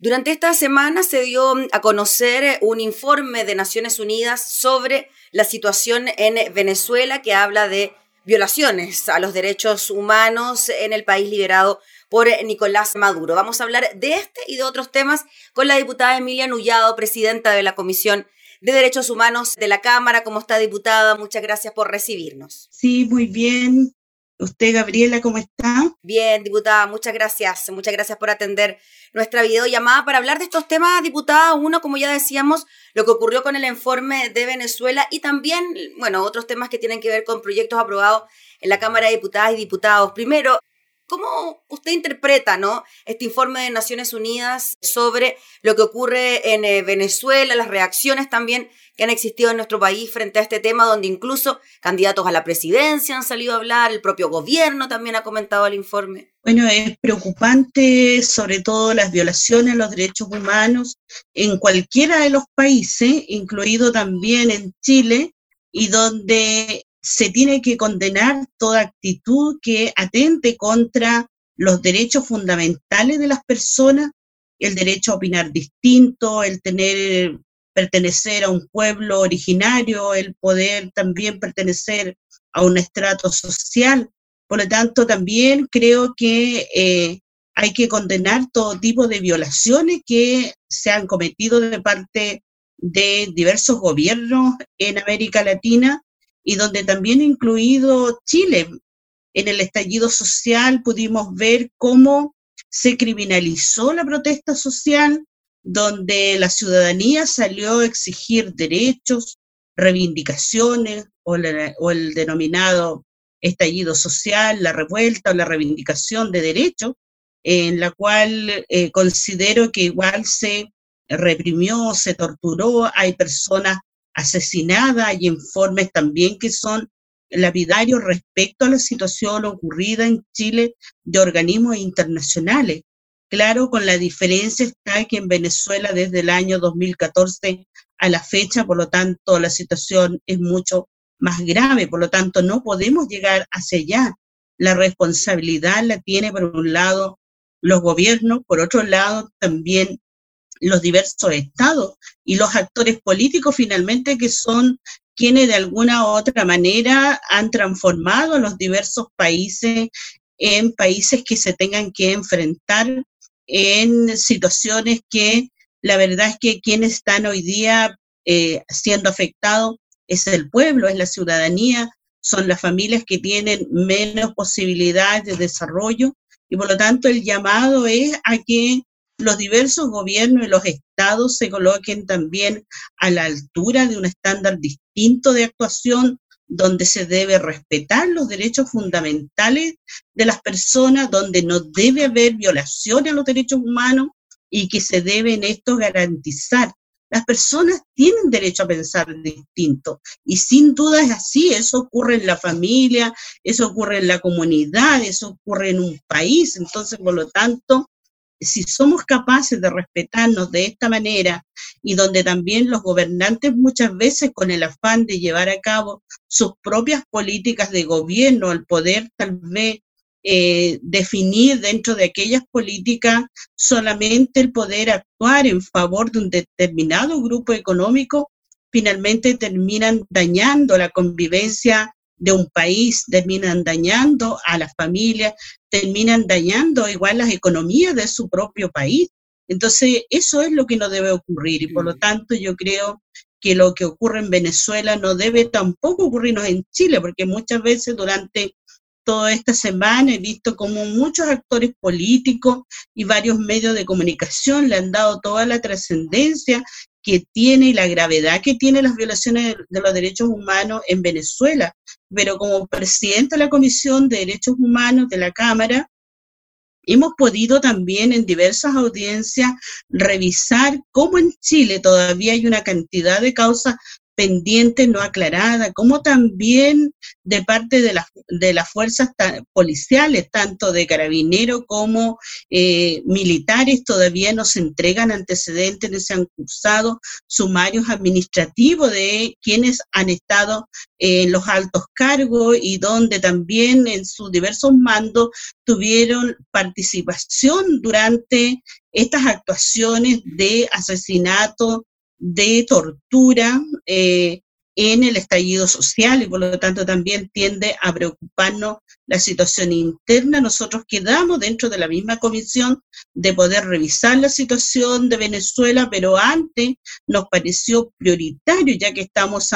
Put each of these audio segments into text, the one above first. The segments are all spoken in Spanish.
Durante esta semana se dio a conocer un informe de Naciones Unidas sobre la situación en Venezuela que habla de violaciones a los derechos humanos en el país liberado por Nicolás Maduro. Vamos a hablar de este y de otros temas con la diputada Emilia Nullado, presidenta de la Comisión de Derechos Humanos de la Cámara. ¿Cómo está, diputada? Muchas gracias por recibirnos. Sí, muy bien. ¿Usted, Gabriela, cómo está? Bien, diputada, muchas gracias. Muchas gracias por atender nuestra videollamada para hablar de estos temas, diputada. Uno, como ya decíamos, lo que ocurrió con el informe de Venezuela y también, bueno, otros temas que tienen que ver con proyectos aprobados en la Cámara de Diputadas y Diputados. Primero, ¿Cómo usted interpreta ¿no? este informe de Naciones Unidas sobre lo que ocurre en eh, Venezuela, las reacciones también que han existido en nuestro país frente a este tema, donde incluso candidatos a la presidencia han salido a hablar, el propio gobierno también ha comentado el informe? Bueno, es preocupante sobre todo las violaciones a los derechos humanos en cualquiera de los países, incluido también en Chile, y donde se tiene que condenar toda actitud que atente contra los derechos fundamentales de las personas, el derecho a opinar distinto, el tener pertenecer a un pueblo originario, el poder también pertenecer a un estrato social. Por lo tanto, también creo que eh, hay que condenar todo tipo de violaciones que se han cometido de parte de diversos gobiernos en América Latina y donde también incluido Chile. En el estallido social pudimos ver cómo se criminalizó la protesta social, donde la ciudadanía salió a exigir derechos, reivindicaciones o, el denominado estallido social, la revuelta o la reivindicación de derechos, en la cual eh, considero que igual se reprimió, se torturó, hay personas asesinada, hay informes también que son lapidarios respecto a la situación ocurrida en Chile de organismos internacionales. Claro, con la diferencia está que en Venezuela desde el año 2014 a la fecha, por lo tanto, la situación es mucho más grave, por lo tanto, no podemos llegar hacia allá. La responsabilidad la tiene, por un lado, los gobiernos, por otro lado, también los diversos estados y los actores políticos finalmente que son quienes de alguna u otra manera han transformado a los diversos países en países que se tengan que enfrentar en situaciones que la verdad es que quienes están hoy día eh, siendo afectados es el pueblo, es la ciudadanía, son las familias que tienen menos posibilidades de desarrollo y por lo tanto el llamado es a que los diversos gobiernos y los estados se coloquen también a la altura de un estándar distinto de actuación donde se debe respetar los derechos fundamentales de las personas, donde no debe haber violaciones a los derechos humanos y que se deben estos garantizar. Las personas tienen derecho a pensar distinto y sin duda es así, eso ocurre en la familia, eso ocurre en la comunidad, eso ocurre en un país, entonces por lo tanto si somos capaces de respetarnos de esta manera y donde también los gobernantes muchas veces con el afán de llevar a cabo sus propias políticas de gobierno, al poder tal vez eh, definir dentro de aquellas políticas solamente el poder actuar en favor de un determinado grupo económico, finalmente terminan dañando la convivencia de un país, terminan dañando a las familias, terminan dañando igual las economías de su propio país. Entonces, eso es lo que no debe ocurrir y por lo tanto yo creo que lo que ocurre en Venezuela no debe tampoco ocurrirnos en Chile, porque muchas veces durante toda esta semana he visto como muchos actores políticos y varios medios de comunicación le han dado toda la trascendencia que tiene y la gravedad que tiene las violaciones de los derechos humanos en Venezuela. Pero como presidenta de la Comisión de Derechos Humanos de la Cámara, hemos podido también en diversas audiencias revisar cómo en Chile todavía hay una cantidad de causas pendiente no aclarada, como también de parte de, de las fuerzas policiales, tanto de carabineros como eh, militares, todavía no se entregan antecedentes, no se han cursado sumarios administrativos de quienes han estado en los altos cargos y donde también en sus diversos mandos tuvieron participación durante estas actuaciones de asesinato, de tortura eh, en el estallido social y por lo tanto también tiende a preocuparnos la situación interna. Nosotros quedamos dentro de la misma comisión de poder revisar la situación de Venezuela, pero antes nos pareció prioritario, ya que estamos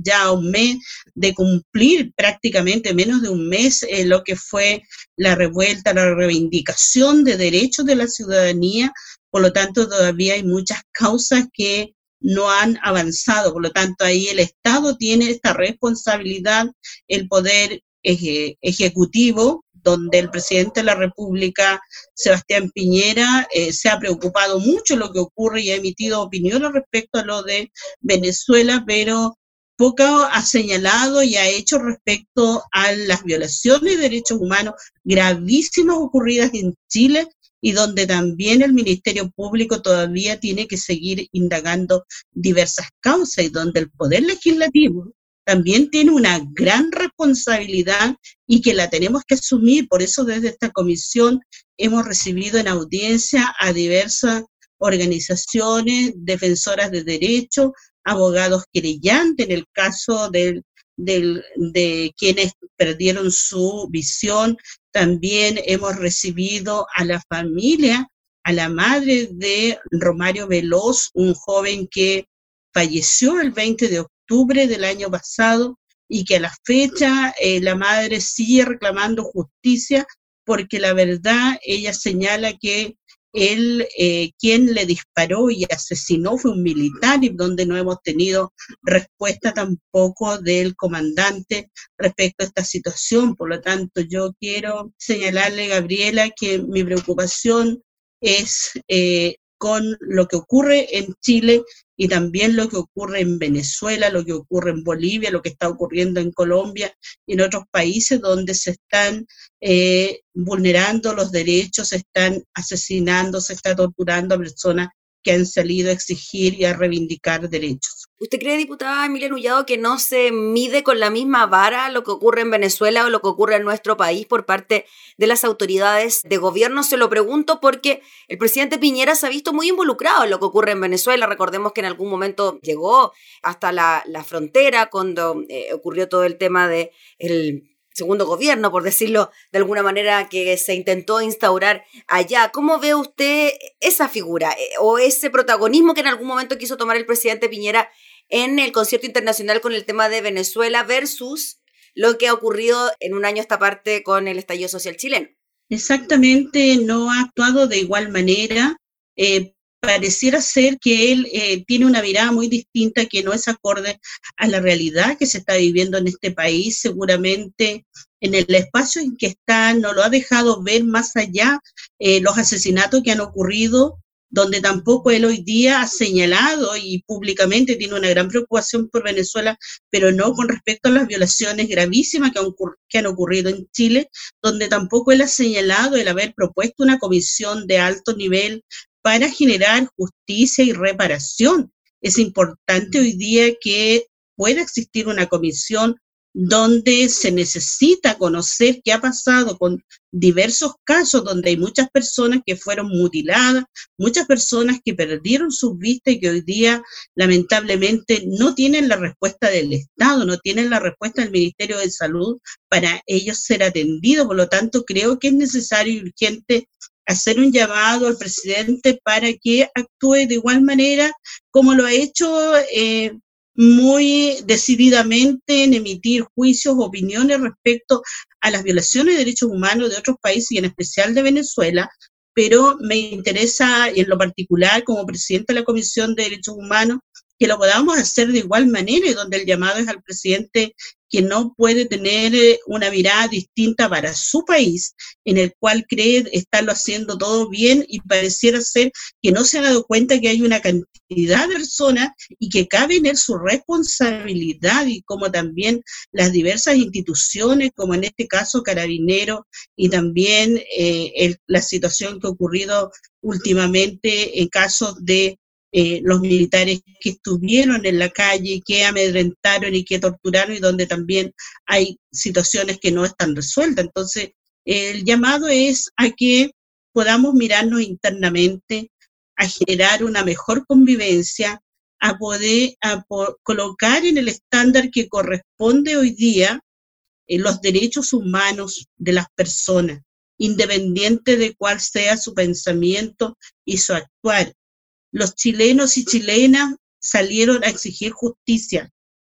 ya a un mes de cumplir prácticamente menos de un mes eh, lo que fue la revuelta, la reivindicación de derechos de la ciudadanía. Por lo tanto, todavía hay muchas causas que no han avanzado. Por lo tanto, ahí el Estado tiene esta responsabilidad, el poder ejecutivo, donde el presidente de la República, Sebastián Piñera, eh, se ha preocupado mucho lo que ocurre y ha emitido opiniones respecto a lo de Venezuela, pero poco ha señalado y ha hecho respecto a las violaciones de derechos humanos gravísimas ocurridas en Chile y donde también el Ministerio Público todavía tiene que seguir indagando diversas causas y donde el Poder Legislativo también tiene una gran responsabilidad y que la tenemos que asumir. Por eso desde esta comisión hemos recibido en audiencia a diversas organizaciones defensoras de derechos, abogados querellantes en el caso del, de quienes perdieron su visión también hemos recibido a la familia, a la madre de Romario Veloz, un joven que falleció el 20 de octubre del año pasado y que a la fecha eh, la madre sigue reclamando justicia porque la verdad ella señala que él, eh, quien le disparó y asesinó fue un militar y donde no hemos tenido respuesta tampoco del comandante respecto a esta situación. Por lo tanto, yo quiero señalarle, Gabriela, que mi preocupación es eh, con lo que ocurre en Chile y también lo que ocurre en Venezuela, lo que ocurre en Bolivia, lo que está ocurriendo en Colombia y en otros países donde se están eh, vulnerando los derechos, se están asesinando, se está torturando a personas que han salido a exigir y a reivindicar derechos. ¿Usted cree, diputada Emilia Nullado, que no se mide con la misma vara lo que ocurre en Venezuela o lo que ocurre en nuestro país por parte de las autoridades de gobierno? Se lo pregunto porque el presidente Piñera se ha visto muy involucrado en lo que ocurre en Venezuela. Recordemos que en algún momento llegó hasta la, frontera cuando eh, ocurrió todo el tema de segundo gobierno, por decirlo de alguna manera, que se intentó instaurar allá. ¿Cómo ve usted esa figura eh, o ese protagonismo que en algún momento quiso tomar el presidente Piñera en el concierto internacional con el tema de Venezuela versus lo que ha ocurrido en un año esta parte con el estallido social chileno? Exactamente, no ha actuado de igual manera. Eh, pareciera ser que él eh, tiene una mirada muy distinta que no es acorde a la realidad que se está viviendo en este país. Seguramente en el espacio en que está no lo ha dejado ver más allá eh, los asesinatos que han ocurrido, donde tampoco él hoy día ha señalado y públicamente tiene una gran preocupación por Venezuela, pero no con respecto a las violaciones gravísimas que han, que han ocurrido en Chile, donde tampoco él ha señalado el haber propuesto una comisión de alto nivel para generar justicia y reparación. Es importante hoy día que pueda existir una comisión donde se necesita conocer qué ha pasado con diversos casos donde hay muchas personas que fueron mutiladas, muchas personas que perdieron sus vistas y que hoy día lamentablemente no tienen la respuesta del Estado, no tienen la respuesta del Ministerio de Salud para ellos ser atendidos. Por lo tanto, creo que es necesario y urgente hacer un llamado al presidente para que actúe de igual manera como lo ha hecho eh, muy decididamente en emitir juicios, opiniones respecto a las violaciones de derechos humanos de otros países y en especial de Venezuela, pero me interesa en lo particular como presidente de la Comisión de Derechos Humanos que lo podamos hacer de igual manera y donde el llamado es al presidente que no puede tener eh, una mirada distinta para su país, en el cual cree estarlo haciendo todo bien y pareciera ser que no se ha dado cuenta que hay una cantidad de personas y que cabe en su responsabilidad y como también las diversas instituciones, como en este caso Carabinero y también eh, la situación que ha ocurrido últimamente en casos de eh, los militares que estuvieron en la calle, que amedrentaron y que torturaron y donde también hay situaciones que no están resueltas. Entonces, el llamado es a que podamos mirarnos internamente, a generar una mejor convivencia, a poder colocar en el estándar que corresponde hoy día en los derechos humanos de las personas, independiente de cuál sea su pensamiento y su actuar los chilenos y chilenas salieron a exigir justicia.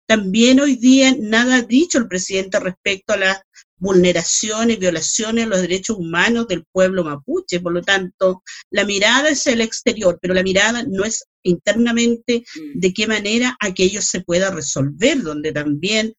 También hoy día nada ha dicho el presidente respecto a las vulneraciones, violaciones de los derechos humanos del pueblo mapuche. Por lo tanto, la mirada es el exterior, pero la mirada no es internamente mm. de qué manera aquello se pueda resolver, donde también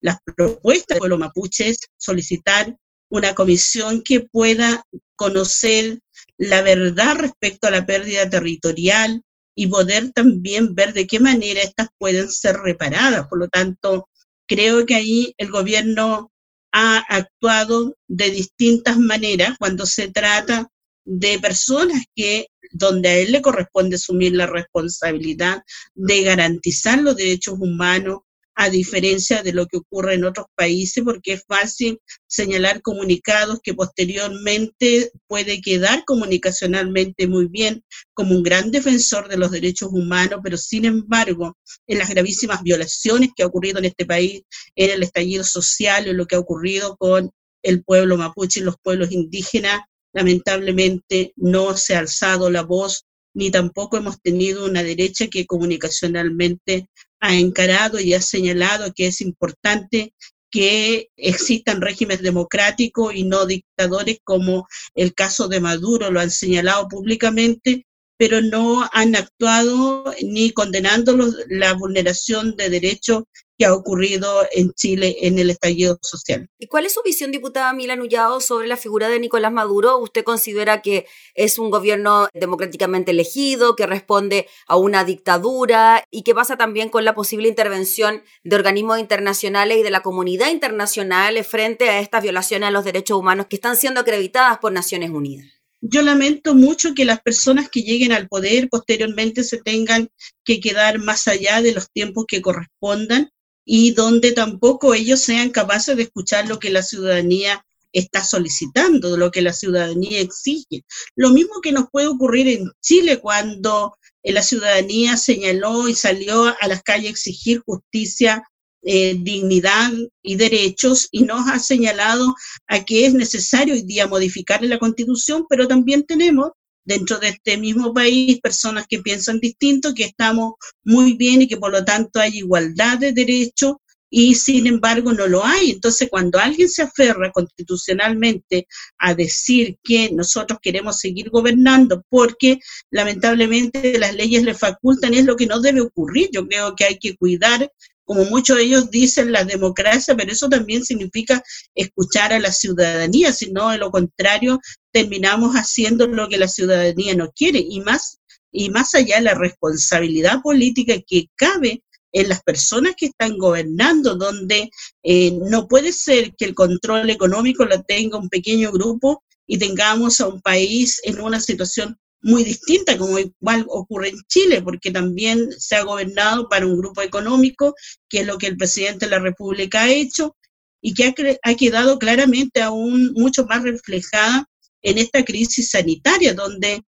las propuestas del pueblo mapuche es solicitar una comisión que pueda conocer la verdad respecto a la pérdida territorial y poder también ver de qué manera estas pueden ser reparadas. Por lo tanto, creo que ahí el gobierno ha actuado de distintas maneras cuando se trata de personas que donde a él le corresponde asumir la responsabilidad de garantizar los derechos humanos, a diferencia de lo que ocurre en otros países, porque es fácil señalar comunicados que posteriormente puede quedar comunicacionalmente muy bien como un gran defensor de los derechos humanos, pero sin embargo, en las gravísimas violaciones que ha ocurrido en este país, en el estallido social, en lo que ha ocurrido con el pueblo mapuche y los pueblos indígenas, lamentablemente no se ha alzado la voz ni tampoco hemos tenido una derecha que comunicacionalmente ha encarado y ha señalado que es importante que existan regímenes democráticos y no dictadores como el caso de Maduro lo han señalado públicamente, pero no han actuado ni condenando la vulneración de derechos que ha ocurrido en Chile en el estallido social. ¿Y cuál es su visión, diputada Mila Nullado, sobre la figura de Nicolás Maduro? ¿Usted considera que es un gobierno democráticamente elegido, que responde a una dictadura y qué pasa también con la posible intervención de organismos internacionales y de la comunidad internacional frente a estas violaciones a los derechos humanos que están siendo acreditadas por Naciones Unidas? Yo lamento mucho que las personas que lleguen al poder posteriormente se tengan que quedar más allá de los tiempos que correspondan y donde tampoco ellos sean capaces de escuchar lo que la ciudadanía está solicitando, lo que la ciudadanía exige. Lo mismo que nos puede ocurrir en Chile cuando eh, la ciudadanía señaló y salió a las calles a exigir justicia, eh, dignidad y derechos y nos ha señalado a que es necesario hoy día modificar la constitución, pero también tenemos dentro de este mismo país personas que piensan distinto, que estamos muy bien y que por lo tanto hay igualdad de derechos y sin embargo no lo hay. Entonces, cuando alguien se aferra constitucionalmente a decir que nosotros queremos seguir gobernando porque lamentablemente las leyes le facultan, es lo que no debe ocurrir. Yo creo que hay que cuidar como muchos de ellos dicen, la democracia, pero eso también significa escuchar a la ciudadanía, si no, de lo contrario, terminamos haciendo lo que la ciudadanía no quiere, y más, y más allá la responsabilidad política que cabe en las personas que están gobernando, donde eh, no puede ser que el control económico lo tenga un pequeño grupo y tengamos a un país en una situación muy distinta, como igual ocurre en Chile, porque también se ha gobernado para un grupo económico, que es lo que el presidente de la República ha hecho, y que ha, ha quedado claramente aún mucho más reflejada en esta crisis sanitaria, donde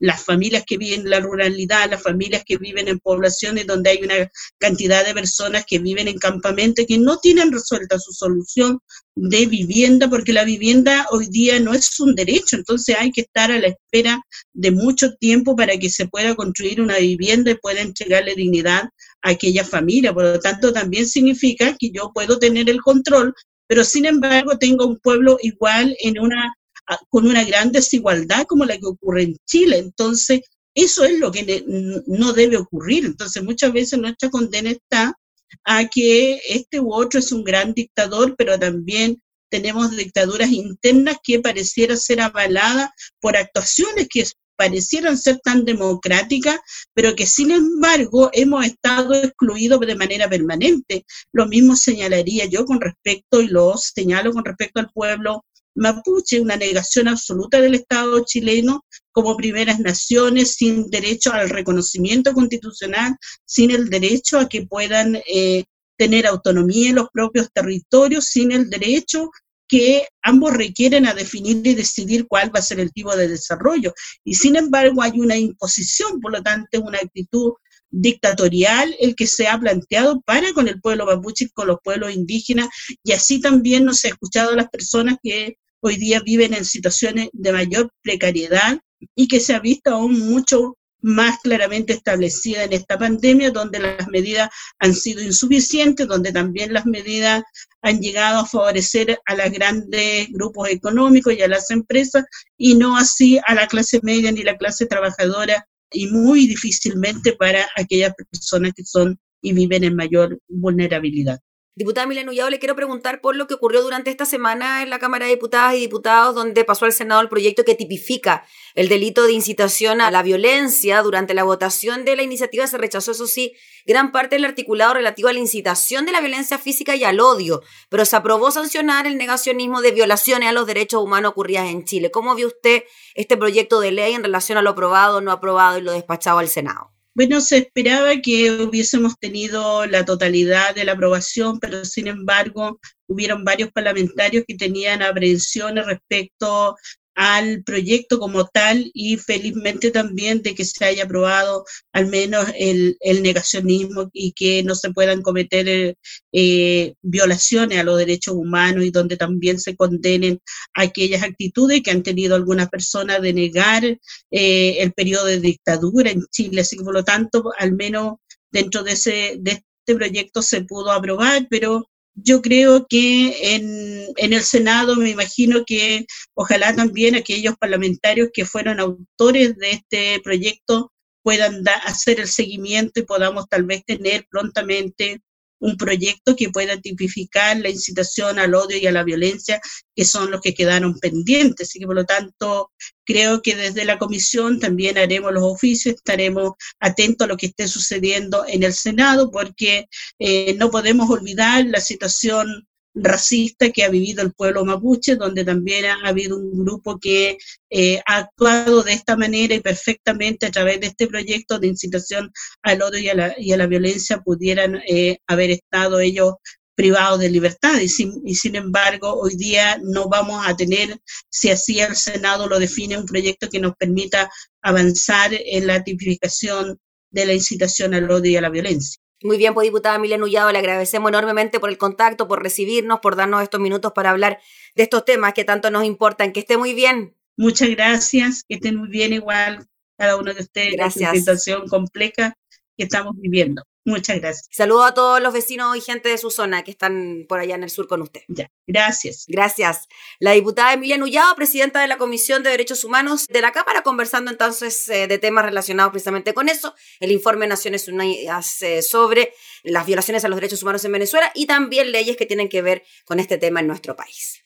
las familias que viven en la ruralidad, las familias que viven en poblaciones donde hay una cantidad de personas que viven en campamentos que no tienen resuelta su solución de vivienda, porque la vivienda hoy día no es un derecho, entonces hay que estar a la espera de mucho tiempo para que se pueda construir una vivienda y pueda entregarle dignidad a aquella familia. Por lo tanto, también significa que yo puedo tener el control, pero sin embargo tengo un pueblo igual en una con una gran desigualdad como la que ocurre en Chile. Entonces, Eso es lo que no debe ocurrir. Entonces, muchas veces nuestra condena está a que este u otro es un gran dictador, pero también tenemos dictaduras internas que pareciera ser avaladas por actuaciones que parecieran ser tan democráticas, pero que sin embargo hemos estado excluidos de manera permanente. Lo mismo señalaría yo con respecto, y lo señalo con respecto al pueblo mapuche, una negación absoluta del Estado chileno como primeras naciones, sin derecho al reconocimiento constitucional, sin el derecho a que puedan eh, tener autonomía en los propios territorios, sin el derecho que ambos requieren a definir y decidir cuál va a ser el tipo de desarrollo. Y sin embargo hay una imposición, por lo tanto, una actitud dictatorial el que se ha planteado para con el pueblo mapuche y con los pueblos indígenas, y así también nos ha escuchado a las personas que hoy día viven en situaciones de mayor precariedad y que se ha visto aún mucho más claramente establecida en esta pandemia, donde las medidas han sido insuficientes, donde también las medidas han llegado a favorecer a los grandes grupos económicos y a las empresas, y no así a la clase media ni la clase trabajadora, y muy difícilmente para aquellas personas que son y viven en mayor vulnerabilidad. Diputada Milena Ullado, le quiero preguntar por lo que ocurrió durante esta semana en la Cámara de Diputadas y Diputados, donde pasó al Senado el proyecto que tipifica el delito de incitación a la violencia. Durante la votación de la iniciativa se rechazó, eso sí, gran parte del articulado relativo a la incitación de la violencia física y al odio, pero se aprobó sancionar el negacionismo de violaciones a los derechos humanos ocurridas en Chile. ¿Cómo vio usted este proyecto de ley en relación a lo aprobado, no aprobado y lo despachado al Senado? Bueno, se esperaba que hubiésemos tenido la totalidad de la aprobación, pero sin embargo hubieron varios parlamentarios que tenían aprehensiones respecto al proyecto como tal y felizmente también de que se haya aprobado al menos el, negacionismo y que no se puedan cometer eh, violaciones a los derechos humanos y donde también se condenen aquellas actitudes que han tenido algunas personas de negar eh, el periodo de dictadura en Chile. Así que por lo tanto, al menos dentro de, ese, de este proyecto se pudo aprobar, pero yo creo que en, en, el Senado me imagino que ojalá también aquellos parlamentarios que fueron autores de este proyecto puedan hacer el seguimiento y podamos tal vez tener prontamente un proyecto que pueda tipificar la incitación al odio y a la violencia, que son los que quedaron pendientes. Así que, por lo tanto, creo que desde la comisión también haremos los oficios, estaremos atentos a lo que esté sucediendo en el Senado, porque eh, no podemos olvidar la situación racista que ha vivido el pueblo mapuche, donde también ha habido un grupo que eh, ha actuado de esta manera y perfectamente a través de este proyecto de incitación al odio y a la, y a la violencia pudieran eh, haber estado ellos privados de libertad y sin, y sin embargo hoy día no vamos a tener, si así el Senado lo define, un proyecto que nos permita avanzar en la tipificación de la incitación al odio y a la violencia. Muy bien, pues diputada Milena Ullado, le agradecemos enormemente por el contacto, por recibirnos, por darnos estos minutos para hablar de estos temas que tanto nos importan. Que esté muy bien. Muchas gracias, que estén muy bien igual cada uno de ustedes. Gracias. La situación compleja que estamos viviendo. Muchas gracias. Saludo a todos los vecinos y gente de su zona que están por allá en el sur con usted. Ya, gracias. Gracias. La diputada Emilia Nullado, presidenta de la Comisión de Derechos Humanos de la Cámara, conversando entonces eh, de temas relacionados precisamente con eso, el informe de Naciones Unidas eh, sobre las violaciones a los derechos humanos en Venezuela y también leyes que tienen que ver con este tema en nuestro país.